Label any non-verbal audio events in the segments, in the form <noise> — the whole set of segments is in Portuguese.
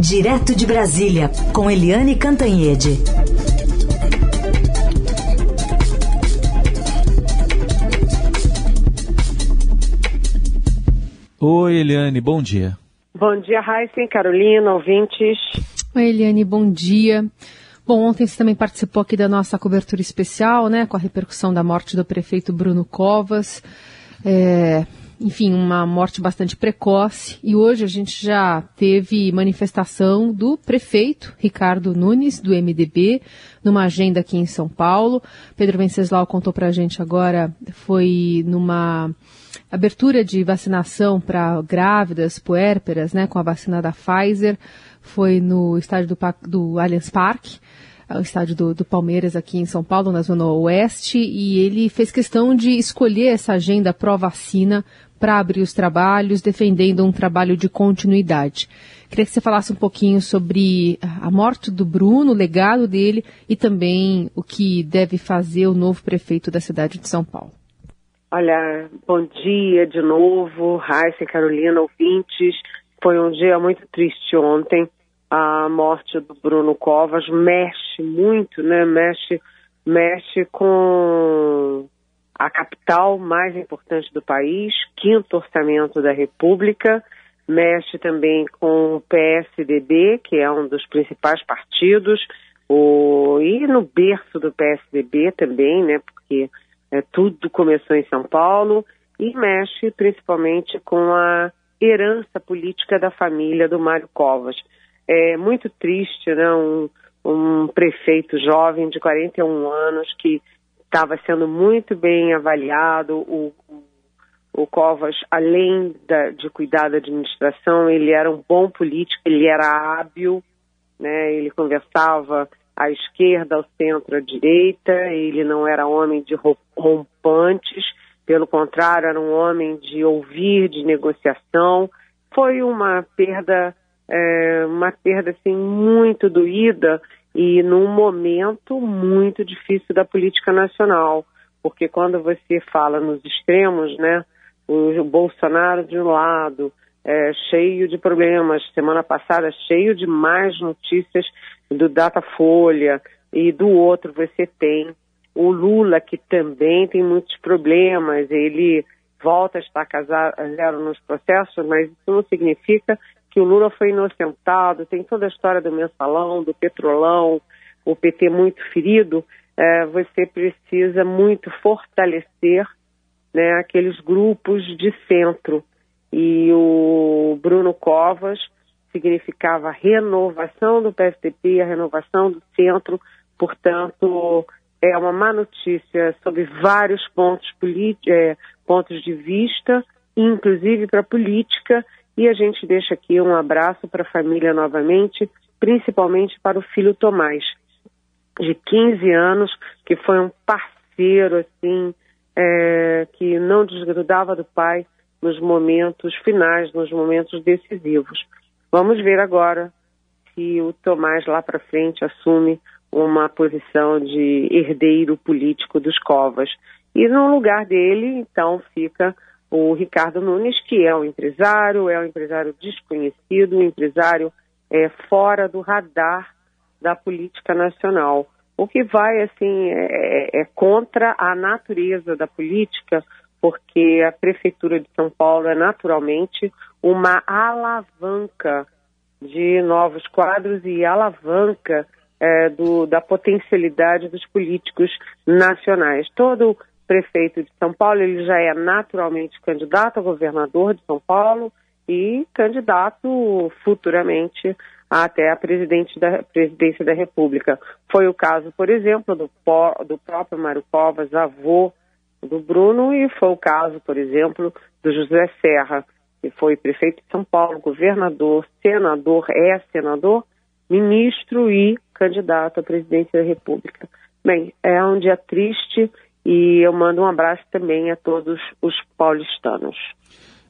Direto de Brasília, com Eliane Cantanhede. Oi, Eliane, bom dia. Bom dia, Raíssa Carolina, ouvintes. Oi, Eliane, bom dia. Bom, ontem você também participou aqui da nossa cobertura especial, né, com a repercussão da morte do prefeito Bruno Covas. É, enfim, uma morte bastante precoce. E hoje a gente já teve manifestação do prefeito Ricardo Nunes, do MDB, numa agenda aqui em São Paulo. Pedro Venceslau contou para a gente agora, foi numa abertura de vacinação para grávidas, puérperas, né, com a vacina da Pfizer. Foi no estádio do, do Allianz Parque o estádio do, do, Palmeiras aqui em São Paulo, na Zona Oeste, e ele fez questão de escolher essa agenda pró-vacina para abrir os trabalhos, defendendo um trabalho de continuidade. Queria que você falasse um pouquinho sobre a morte do Bruno, o legado dele e também o que deve fazer o novo prefeito da cidade de São Paulo. Olha, bom dia de novo, Raíssa e Carolina, ouvintes. Foi um dia muito triste ontem. A morte do Bruno Covas mexe muito, né? Mexe, mexe com a capital mais importante do país, quinto orçamento da República, mexe também com o PSDB, que é um dos principais partidos, o, e no berço do PSDB também, né, porque é, tudo começou em São Paulo, e mexe principalmente com a herança política da família do Mário Covas. É muito triste, né, um, um prefeito jovem de 41 anos que estava sendo muito bem avaliado. O, o, Covas, além da, de cuidar da administração, ele era um bom político, ele era hábil, né? ele conversava à esquerda, ao centro, à direita, ele não era homem de rompantes, pelo contrário, era um homem de ouvir, de negociação. Foi uma perda, é, uma perda assim, muito doída e num momento muito difícil da política nacional, porque quando você fala nos extremos, né, o Bolsonaro de um lado, é, cheio de problemas, semana passada cheio de mais notícias do Datafolha, e do outro você tem o Lula, que também tem muitos problemas, ele volta a estar casado zero nos processos, mas isso não significa que o Lula foi inocentado, tem toda a história do mensalão, do petrolão, o PT muito ferido, é, você precisa muito fortalecer né, aqueles grupos de centro. E o Bruno Covas significava a renovação do PSDB, a renovação do centro, portanto, é uma má notícia sobre vários pontos, é, pontos de vista, inclusive para a política, e a gente deixa aqui um abraço para a família novamente, principalmente para o filho Tomás, de 15 anos, que foi um parceiro, assim, é, que não desgrudava do pai nos momentos finais, nos momentos decisivos. Vamos ver agora se o Tomás lá para frente assume uma posição de herdeiro político dos Covas. E no lugar dele, então, fica o Ricardo Nunes, que é um empresário, é um empresário desconhecido, um empresário é, fora do radar da política nacional. O que vai, assim, é, é contra a natureza da política, porque a Prefeitura de São Paulo é naturalmente uma alavanca de novos quadros e alavanca é, do, da potencialidade dos políticos nacionais. Todo prefeito de São Paulo, ele já é naturalmente candidato a governador de São Paulo e candidato futuramente até a presidente da, presidência da República. Foi o caso, por exemplo, do, do próprio Mário Covas, avô do Bruno, e foi o caso, por exemplo, do José Serra, que foi prefeito de São Paulo, governador, senador, é senador, ministro e candidato à presidência da República. Bem, é um dia triste e eu mando um abraço também a todos os paulistanos.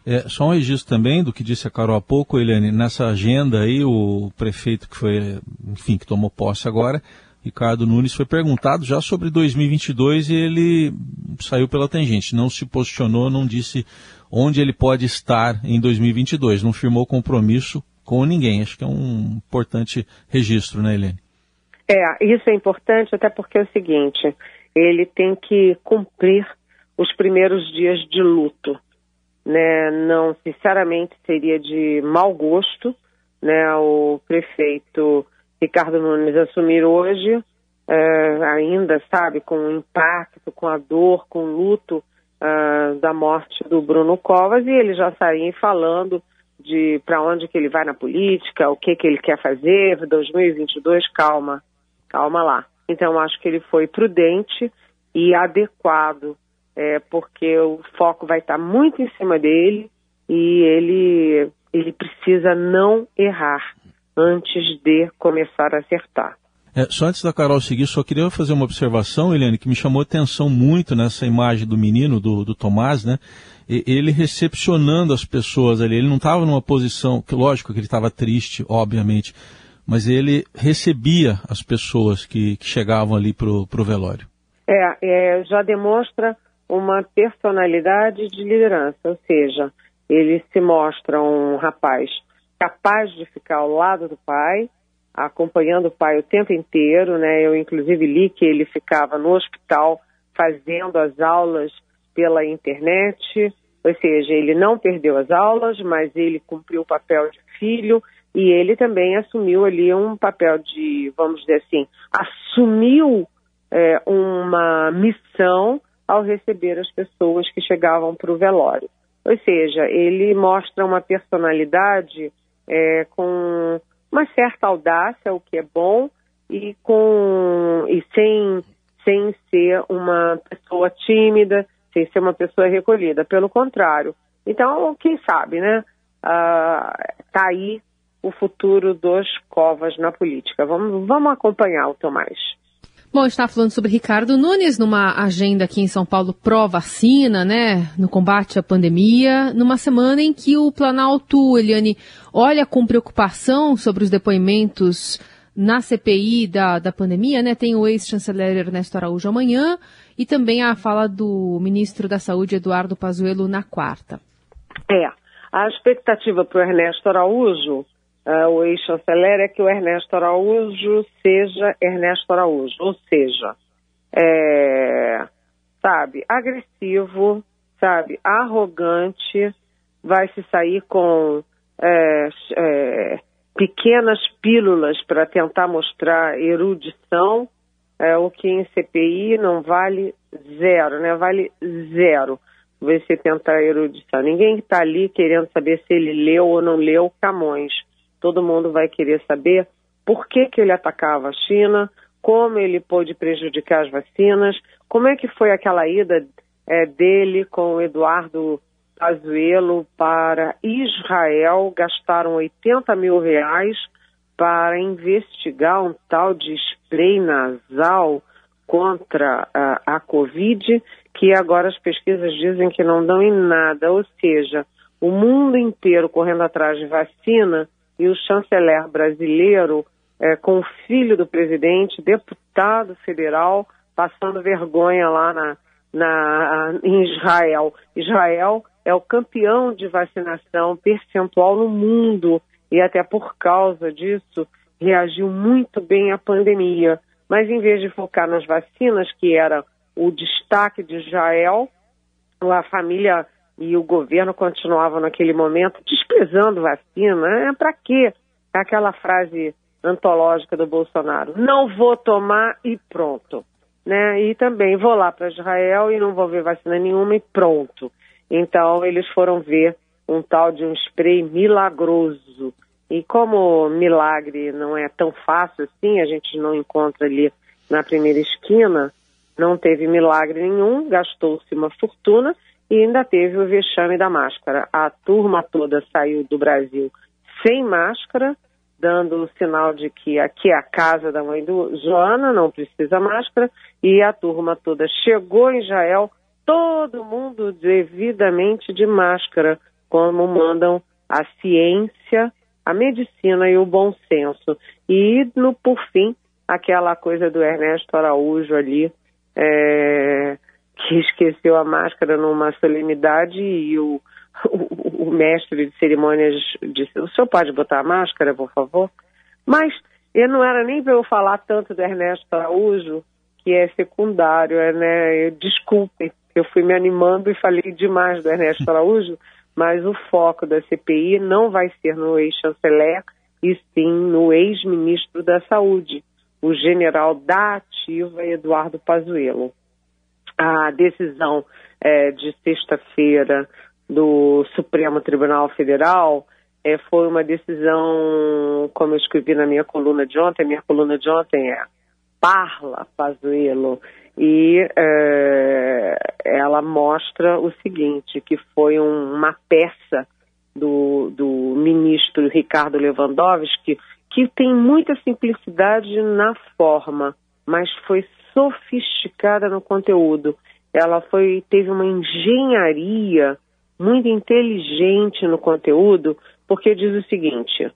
É, só um registro também do que disse a Carol há pouco, Eliane, nessa agenda aí, o prefeito que foi, enfim, que tomou posse agora, Ricardo Nunes, foi perguntado já sobre 2022 e ele saiu pela tangente, não se posicionou, não disse onde ele pode estar em 2022, não firmou compromisso com ninguém. Acho que é um importante registro, né, Helene? É, isso é importante até porque é o seguinte, ele tem que cumprir os primeiros dias de luto, né? Não, sinceramente, seria de mau gosto, né? O prefeito Ricardo Nunes assumir hoje, é, ainda, sabe, com o impacto, com a dor, com o luto uh, da morte do Bruno Covas e ele já sair falando de para onde que ele vai na política, o que que ele quer fazer, 2022, calma, calma lá. Então acho que ele foi prudente e adequado, é, porque o foco vai estar muito em cima dele e ele ele precisa não errar antes de começar a acertar. É, só antes da Carol seguir, só queria fazer uma observação, Eliane, que me chamou atenção muito nessa imagem do menino, do, do Tomás, né? E, ele recepcionando as pessoas ali. Ele não estava numa posição, que lógico que ele estava triste, obviamente, mas ele recebia as pessoas que, que chegavam ali para o velório. É, é, já demonstra uma personalidade de liderança, ou seja, ele se mostra um rapaz capaz de ficar ao lado do pai, acompanhando o pai o tempo inteiro, né? Eu inclusive li que ele ficava no hospital fazendo as aulas pela internet, ou seja, ele não perdeu as aulas, mas ele cumpriu o papel de filho e ele também assumiu ali um papel de, vamos dizer assim, assumiu é, uma missão ao receber as pessoas que chegavam para o velório. Ou seja, ele mostra uma personalidade é, com uma certa audácia, o que é bom, e com e sem sem ser uma pessoa tímida, sem ser uma pessoa recolhida, pelo contrário. Então, quem sabe, né? Uh, tá aí o futuro dos Covas na política. Vamos, vamos acompanhar o Tomás. Bom, está falando sobre Ricardo Nunes numa agenda aqui em São Paulo pró-vacina, né, no combate à pandemia, numa semana em que o Planalto, Eliane, olha com preocupação sobre os depoimentos na CPI da, da pandemia, né, tem o ex-chanceler Ernesto Araújo amanhã e também a fala do ministro da Saúde, Eduardo Pazuello, na quarta. É, a expectativa para o Ernesto Araújo uh, o ex-chanceler é que o Ernesto Araújo seja Ernesto Araújo, ou seja, é, sabe, agressivo, sabe, arrogante, vai se sair com é, é, pequenas pílulas para tentar mostrar erudição, é, o que em CPI não vale zero, né? Vale zero você tentar erudição. Ninguém está ali querendo saber se ele leu ou não leu Camões todo mundo vai querer saber por que, que ele atacava a China, como ele pôde prejudicar as vacinas, como é que foi aquela ida é, dele com Eduardo Pazuello para Israel, gastaram 80 mil reais para investigar um tal de spray nasal contra a, a Covid, que agora as pesquisas dizem que não dão em nada, ou seja, o mundo inteiro correndo atrás de vacina e o chanceler brasileiro, é, com o filho do presidente, deputado federal, passando vergonha lá na, na, em Israel. Israel é o campeão de vacinação percentual no mundo e até por causa disso reagiu muito bem à pandemia. Mas em vez de focar nas vacinas, que era o destaque de Israel, a família e o governo continuava naquele momento desprezando vacina. É, Para quê? Aquela frase antológica do Bolsonaro: não vou tomar e pronto. Né? E também vou lá para Israel e não vou ver vacina nenhuma e pronto. Então eles foram ver um tal de um spray milagroso. E como milagre não é tão fácil assim, a gente não encontra ali na primeira esquina, não teve milagre nenhum, gastou-se uma fortuna e ainda teve o vexame da máscara. A turma toda saiu do Brasil sem máscara, dando o sinal de que aqui é a casa da mãe do Joana, não precisa máscara, e a turma toda chegou em Israel, todo mundo devidamente de máscara, como mandam a ciência, a medicina e o bom senso. E, no, por fim, aquela coisa do Ernesto Araújo ali, é, que esqueceu a máscara numa solenidade e o o, o mestre de cerimônias disse: O senhor pode botar a máscara, por favor? Mas ele não era nem para eu falar tanto do Ernesto Araújo, que é secundário, é, né? Desculpe, eu fui me animando e falei demais do Ernesto <laughs> Araújo, mas o foco da CPI não vai ser no ex-chanceler, e sim no ex-ministro da Saúde, o general da ativa Eduardo Pazuello. A decisão é, de sexta-feira do Supremo Tribunal Federal é, foi uma decisão, como eu escrevi na minha coluna de ontem, minha coluna de ontem é Parla Pazuello, e é, ela mostra o seguinte, que foi um, uma peça do, do ministro Ricardo Lewandowski, que tem muita simplicidade na forma, mas foi sofisticada no conteúdo. Ela foi teve uma engenharia muito inteligente no conteúdo, porque diz o seguinte: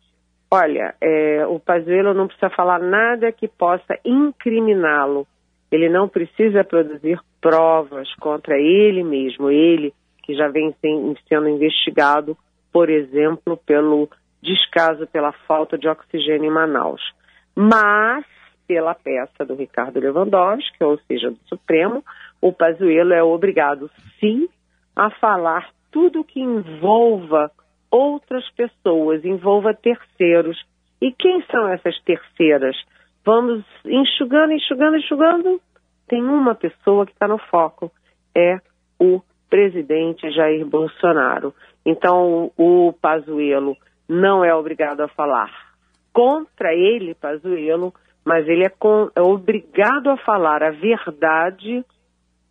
olha, é, o Pazuello não precisa falar nada que possa incriminá-lo. Ele não precisa produzir provas contra ele mesmo, ele que já vem sendo investigado, por exemplo, pelo descaso pela falta de oxigênio em Manaus. Mas, pela peça do Ricardo Lewandowski, ou seja, do Supremo, o Pazuello é obrigado, sim, a falar tudo que envolva outras pessoas, envolva terceiros. E quem são essas terceiras? Vamos enxugando, enxugando, enxugando. Tem uma pessoa que está no foco, é o presidente Jair Bolsonaro. Então, o Pazuello não é obrigado a falar contra ele, Pazuello, mas ele é, com, é obrigado a falar a verdade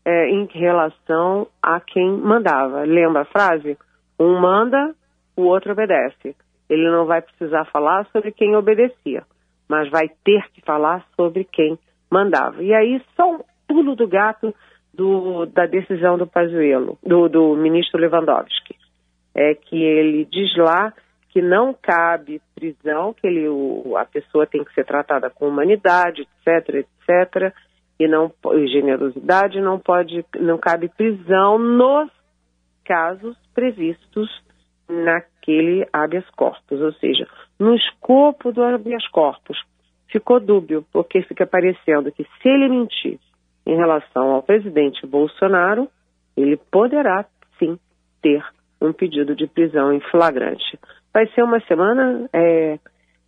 é, em relação a quem mandava. Lembra a frase? Um manda, o outro obedece. Ele não vai precisar falar sobre quem obedecia, mas vai ter que falar sobre quem mandava. E aí, só um pulo do gato do, da decisão do Pazuello, do, do ministro Lewandowski, é que ele diz lá que não cabe prisão, que ele, o, a pessoa tem que ser tratada com humanidade, etc, etc, e não e generosidade não pode, não cabe prisão nos casos previstos naquele habeas corpus, ou seja, no escopo do habeas corpus. Ficou dúbio, porque fica parecendo que se ele mentir em relação ao presidente Bolsonaro, ele poderá sim ter um pedido de prisão em flagrante. Vai ser uma semana é,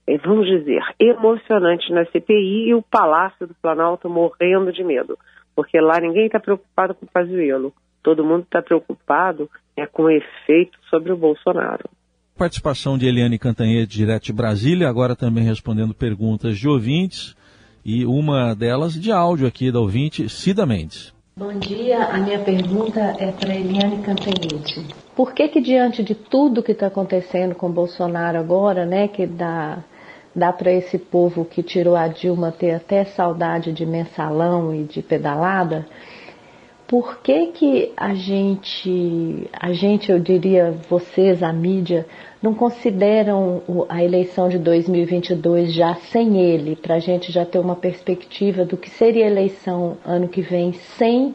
é, vamos dizer, emocionante na CPI e o Palácio do Planalto morrendo de medo, porque lá ninguém está preocupado com o Pazuello, todo mundo está preocupado é com o efeito sobre o Bolsonaro. Participação de Eliane Cantanhede, direto de Brasília, agora também respondendo perguntas de ouvintes, e uma delas de áudio aqui da ouvinte, Cida Mendes. Bom dia, a minha pergunta é para Eliane Cantanhede. Por que que diante de tudo que está acontecendo com Bolsonaro agora, né, que dá dá para esse povo que tirou a Dilma ter até saudade de mensalão e de pedalada, por que que a gente, a gente, eu diria, vocês, a mídia, não consideram a eleição de 2022 já sem ele, para a gente já ter uma perspectiva do que seria a eleição ano que vem sem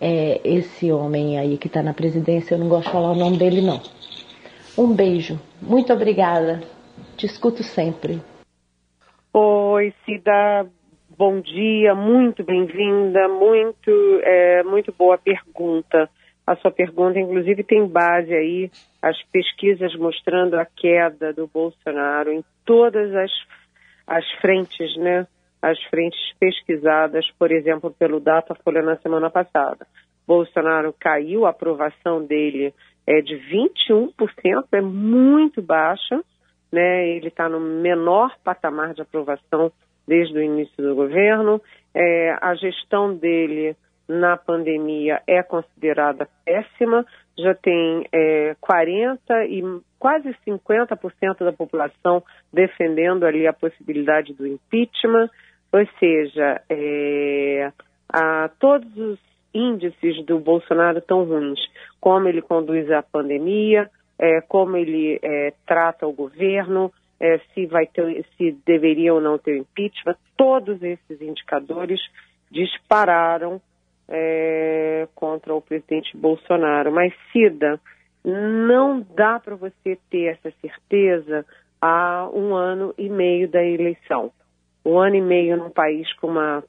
é, esse homem aí que está na presidência? Eu não gosto de falar o nome dele, não. Um beijo. Muito obrigada. Te escuto sempre. Oi, Cida. Bom dia, muito bem-vinda, muito, é, muito boa pergunta. A sua pergunta, inclusive, tem base aí as pesquisas mostrando a queda do Bolsonaro em todas as, as frentes, né? As frentes pesquisadas, por exemplo, pelo Datafolha na semana passada. Bolsonaro caiu, a aprovação dele é de 21%, é muito baixa né? Ele está no menor patamar de aprovação desde o início do governo. É, a gestão dele na pandemia é considerada péssima. Já tem é, 40 e quase 50% da população defendendo ali a possibilidade do impeachment. Ou seja, é, a, todos os índices do Bolsonaro tão ruins, como ele conduz a pandemia, é, como ele é, trata o governo, é, se vai ter, se deveria ou não ter impeachment, todos esses indicadores dispararam é, contra o presidente Bolsonaro. Mas Cida, não dá para você ter essa certeza há um ano e meio da eleição. Um ano e meio num país com uma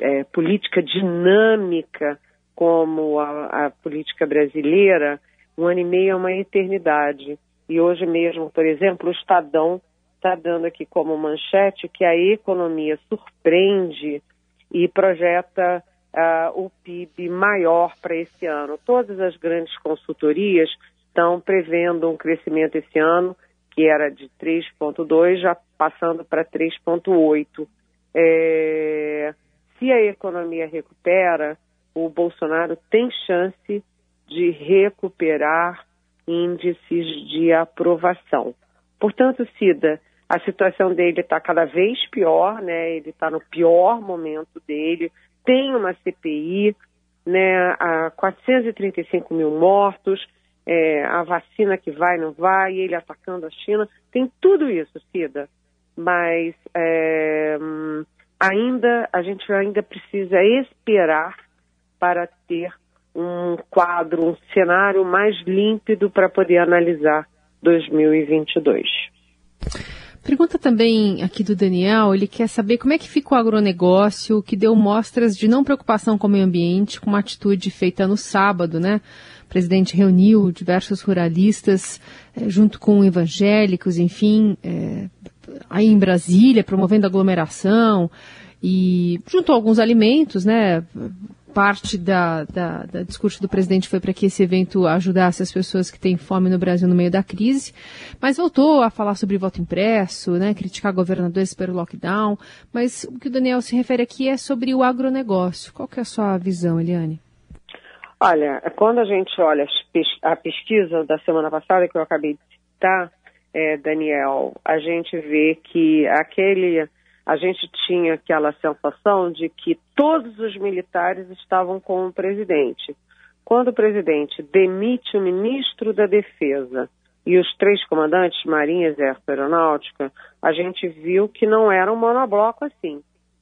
é, política dinâmica como a, a política brasileira, um ano e meio é uma eternidade. E hoje mesmo, por exemplo, o Estadão está dando aqui como manchete que a economia surpreende e projeta uh, o PIB maior para esse ano. Todas as grandes consultorias estão prevendo um crescimento esse ano que era de 3,2 já passando para 3,8. É, se a economia recupera, o Bolsonaro tem chance de recuperar índices de aprovação. Portanto, Cida, a situação dele está cada vez pior, né? Ele está no pior momento dele. Tem uma CPI, né? A 435 mil mortos, é, a vacina que vai, não vai, ele atacando a China. Tem tudo isso, Cida. Mas é, ainda a gente ainda precisa esperar para ter um quadro, um cenário mais límpido para poder analisar 2022. Pergunta também aqui do Daniel, ele quer saber como é que fica o agronegócio, que deu mostras de não preocupação com o meio ambiente, com uma atitude feita no sábado, né? O presidente reuniu diversos ruralistas, eh, junto com evangélicos, enfim, eh, aí em Brasília, promovendo aglomeração, e juntou alguns alimentos, né? Parte da, da, da, discurso do presidente foi para que esse evento ajudasse as pessoas que têm fome no Brasil no meio da crise, mas voltou a falar sobre voto impresso, né, criticar governadores pelo lockdown, mas o que o Daniel se refere aqui é sobre o agronegócio. Qual que é a sua visão, Eliane? Olha, quando a gente olha a pesquisa da semana passada que eu acabei de citar, é, Daniel, a gente vê que aquele a gente tinha aquela sensação de que todos os militares estavam com o presidente. Quando o presidente demite o ministro da Defesa e os três comandantes, Marinha, Exército Aeronáutica, a gente viu que não era um monobloco assim,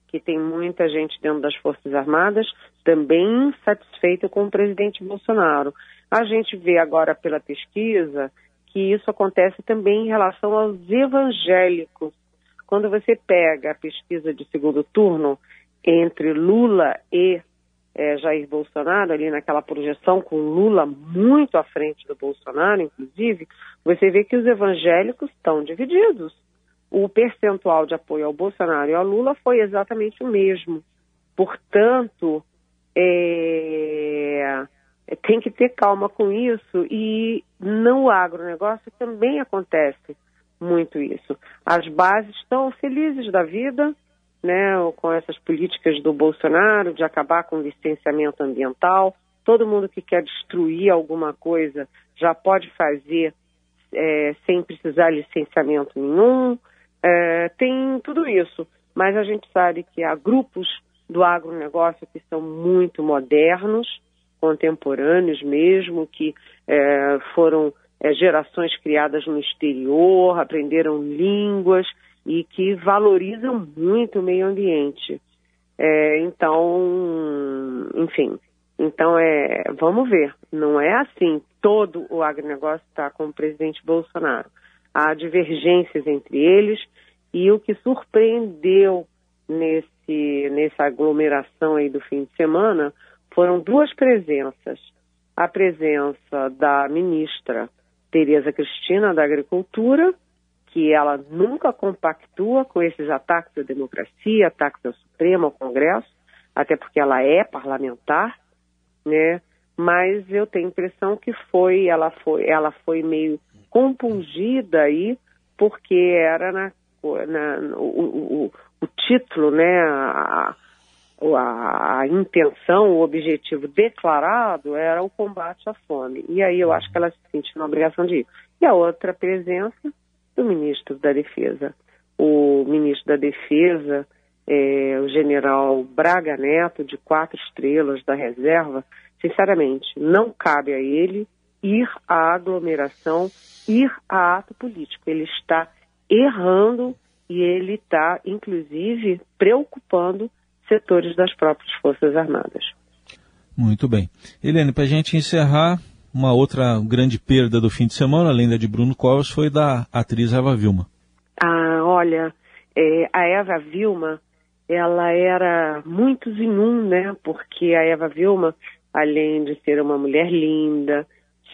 que tem muita gente dentro das Forças Armadas também insatisfeita com o presidente Bolsonaro. A gente vê agora pela pesquisa que isso acontece também em relação aos evangélicos quando você pega a pesquisa de segundo turno entre Lula e é, Jair Bolsonaro, ali naquela projeção com Lula muito à frente do Bolsonaro, inclusive, você vê que os evangélicos estão divididos. O percentual de apoio ao Bolsonaro e ao Lula foi exatamente o mesmo. Portanto, é, tem que ter calma com isso e no agronegócio também acontece muito isso. As bases estão felizes da vida, né, com essas políticas do Bolsonaro de acabar com o licenciamento ambiental. Todo mundo que quer destruir alguma coisa já pode fazer é, sem precisar licenciamento nenhum. É, tem tudo isso, mas a gente sabe que há grupos do agronegócio que são muito modernos, contemporâneos mesmo, que é, foram é, gerações criadas no exterior, aprenderam línguas e que valorizam muito o meio ambiente. É, então, enfim, então é, vamos ver, não é assim, todo o agronegócio está com o presidente Bolsonaro. Há divergências entre eles e o que surpreendeu nesse, nessa aglomeração aí do fim de semana foram duas presenças. A presença da ministra Tereza Cristina da Agricultura, que ela nunca compactua com esses ataques à democracia, ataques ao Supremo, ao Congresso, até porque ela é parlamentar, né? Mas eu tenho a impressão que foi, ela foi, ela foi meio compungida aí, porque era na, na o, o, o, título, né? A, a, a, intenção, o objetivo declarado era o combate à fome. E aí eu acho que ela se sentiu na obrigação de ir. E a outra presença do ministro da Defesa. O ministro da Defesa, é, o general Braga Neto, de quatro estrelas da reserva, sinceramente, não cabe a ele ir à aglomeração, ir a ato político. Ele está errando e ele está, inclusive, preocupando setores das próprias Forças Armadas. Muito bem. Helene, para a gente encerrar, Uma outra grande perda do fim de semana, além da de Bruno Covas, foi da atriz Eva Vilma. Ah, olha, é, a Eva Vilma, ela era muito em né? Porque a Eva Vilma, além de ser uma mulher linda,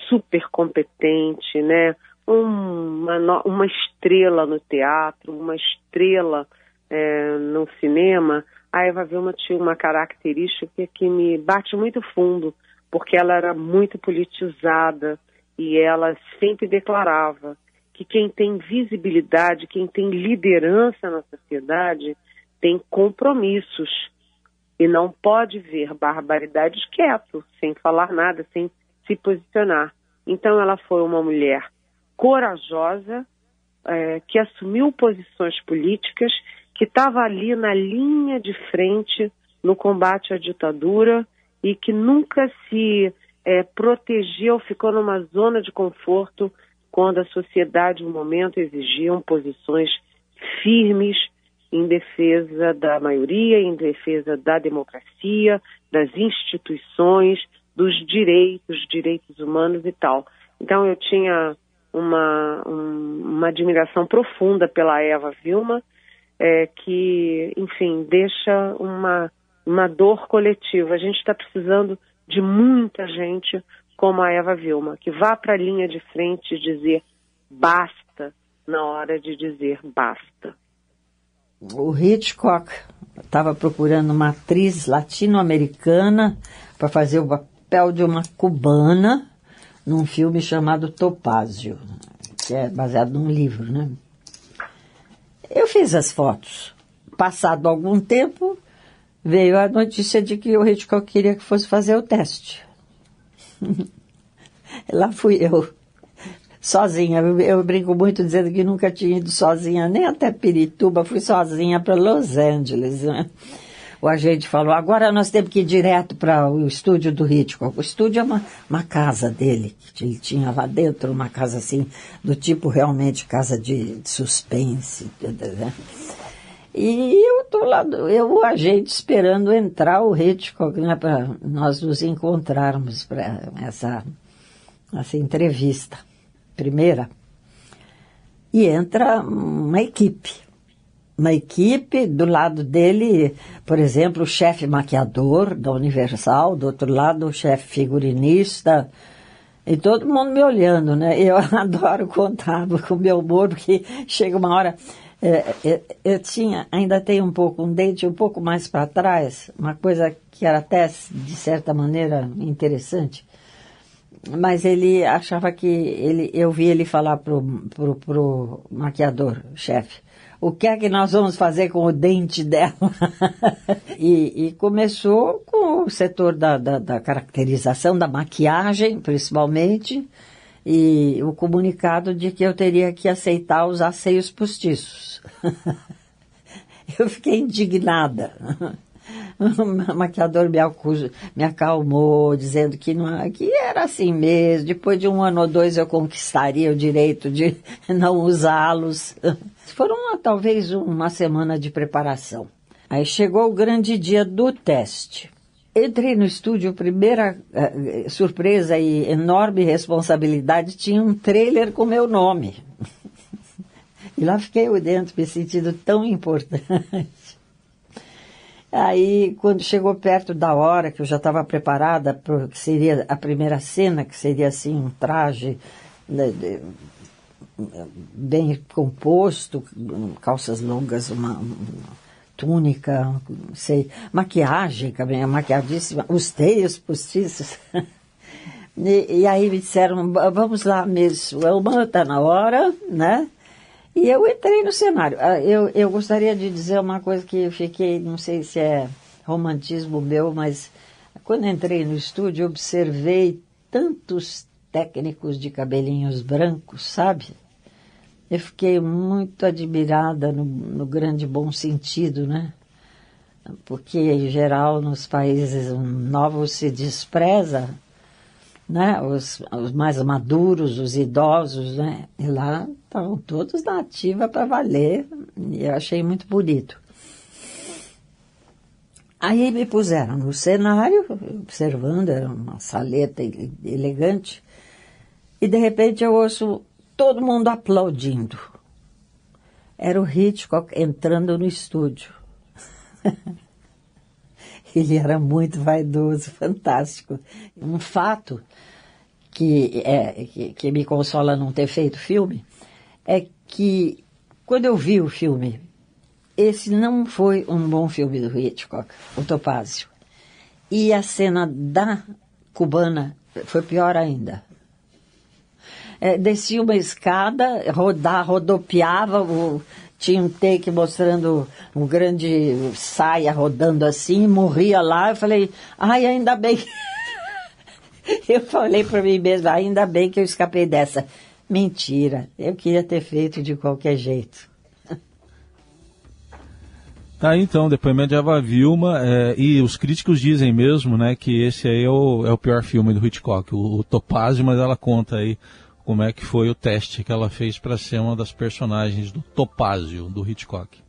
super competente, né? Uma, uma estrela no teatro, uma estrela é, no cinema, a Eva Vilma tinha uma característica que me bate muito fundo, porque ela era muito politizada e ela sempre declarava que quem tem visibilidade, quem tem liderança na sociedade, tem compromissos e não pode ver barbaridades quieto, sem falar nada, sem se posicionar. Então ela foi uma mulher corajosa, é, que assumiu posições políticas, que estava ali na linha de frente no combate à ditadura e que nunca se é, protegeu, ficou numa zona de conforto quando a sociedade, no momento, exigiam posições firmes em defesa da maioria, em defesa da democracia, das instituições, dos direitos, direitos humanos e tal. Então eu tinha uma, um, uma admiração profunda pela Eva Vilma, é, que, enfim, deixa uma, uma dor coletiva. A gente está precisando de muita gente como a Eva Vilma, que vá para a linha de frente e dizer basta na hora de dizer basta. O Hitchcock estava procurando uma atriz latino-americana para fazer o papel de uma cubana num filme chamado Topázio, que é baseado num livro, né? Eu fiz as fotos. Passado algum tempo, veio a notícia de que o Hitchcock queria que fosse fazer o teste. <laughs> Lá fui eu, sozinha. Eu, brinco muito dizendo que nunca tinha ido sozinha, nem até Pirituba, fui sozinha para Los Angeles. Né? O agente falou: agora nós temos que ir direto para o estúdio do Hitchcock. O estúdio é uma, uma casa dele, que ele tinha lá dentro, uma casa assim, do tipo realmente casa de, suspense. Né? E eu tô lá, eu, o agente, esperando entrar o Hitchcock, né, para nós nos encontrarmos para essa, essa entrevista primeira. E entra uma equipe. Uma equipe, do lado dele, por exemplo, o chefe maquiador da Universal, do outro lado o chefe figurinista, e todo mundo me olhando, né? <laughs> Eu adoro contar <laughs> com o meu humor, porque chega uma hora é, eu, é, eu, tinha, ainda tenho um pouco, um dente um pouco mais para trás, uma coisa que era até, de certa maneira, interessante. Mas ele achava que, ele, eu vi ele falar pro, pro, pro maquiador, chefe, o que é que nós vamos fazer com o dente dela? <laughs> e, e, começou com o setor da, da, da caracterização, da maquiagem, principalmente, e o comunicado de que eu teria que aceitar os asseios postiços. <laughs> eu fiquei indignada. <laughs> O maquiador me, acusou, me acalmou, dizendo que, não, que era assim mesmo. Depois de um ano ou dois eu conquistaria o direito de não usá-los. Foram uma, talvez uma semana de preparação. Aí chegou o grande dia do teste. Entrei no estúdio, primeira uh, surpresa e enorme responsabilidade, tinha um trailer com meu nome. <laughs> e lá fiquei eu dentro, me sentindo tão importante. Aí, quando chegou perto da hora, que eu já estava preparada para que seria a primeira cena, que seria assim um traje né, bem composto, calças longas, uma, túnica, sei, maquiagem, cabelo maquiadíssima, os teios postiços. <laughs> e, e, aí me disseram, vamos lá mesmo, uma está na hora, né? E eu entrei no cenário. Ah, eu, eu gostaria de dizer uma coisa que eu fiquei, não sei se é romantismo meu, mas quando entrei no estúdio, observei tantos técnicos de cabelinhos brancos, sabe? Eu fiquei muito admirada no, no grande bom sentido, né? Porque, em geral, nos países novos se despreza né? Os, os, mais maduros, os idosos, né? E lá estavam todos na ativa para valer. E eu achei muito bonito. Aí me puseram no cenário, observando, era uma saleta elegante. E de repente eu ouço todo mundo aplaudindo. Era o Hitchcock entrando no estúdio. <laughs> Ele era muito vaidoso, fantástico. Um fato que, é, que, que me consola não ter feito filme é que quando eu vi o filme, esse não foi um bom filme do Hitchcock, o Topázio. E a cena da cubana foi pior ainda. É, descia uma escada, rodar, rodopiava, o, tinha um take mostrando um grande saia rodando assim, morria lá. Eu falei, ai, ainda bem. <laughs> eu falei para mim mesma, ainda bem que eu escapei dessa. Mentira, eu queria ter feito de qualquer jeito. <laughs> Tá, então, depoimento de Ava Vilma, é, e os críticos dizem mesmo, né, que esse aí é o, é o pior filme do Hitchcock, o, o Topázio, mas ela conta aí como é que foi o teste que ela fez para ser uma das personagens do Topázio, do Hitchcock.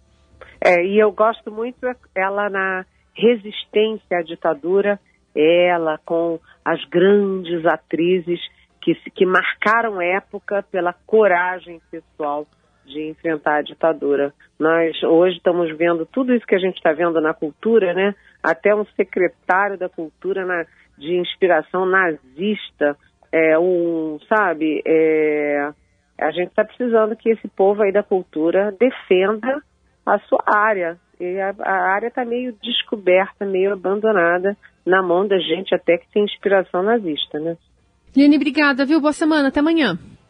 É, e eu gosto muito ela na resistência à ditadura, ela com as grandes atrizes que, que marcaram época pela coragem pessoal de enfrentar a ditadura. Nós hoje estamos vendo tudo isso que a gente está vendo na cultura, né? Até um secretário da cultura na, de inspiração nazista é, um, sabe, é, a gente está precisando que esse povo aí da cultura defenda a sua área. E a, a área está meio descoberta, meio abandonada na mão da gente até que tem inspiração nazista, né? Liane, obrigada, viu? Boa semana, até amanhã.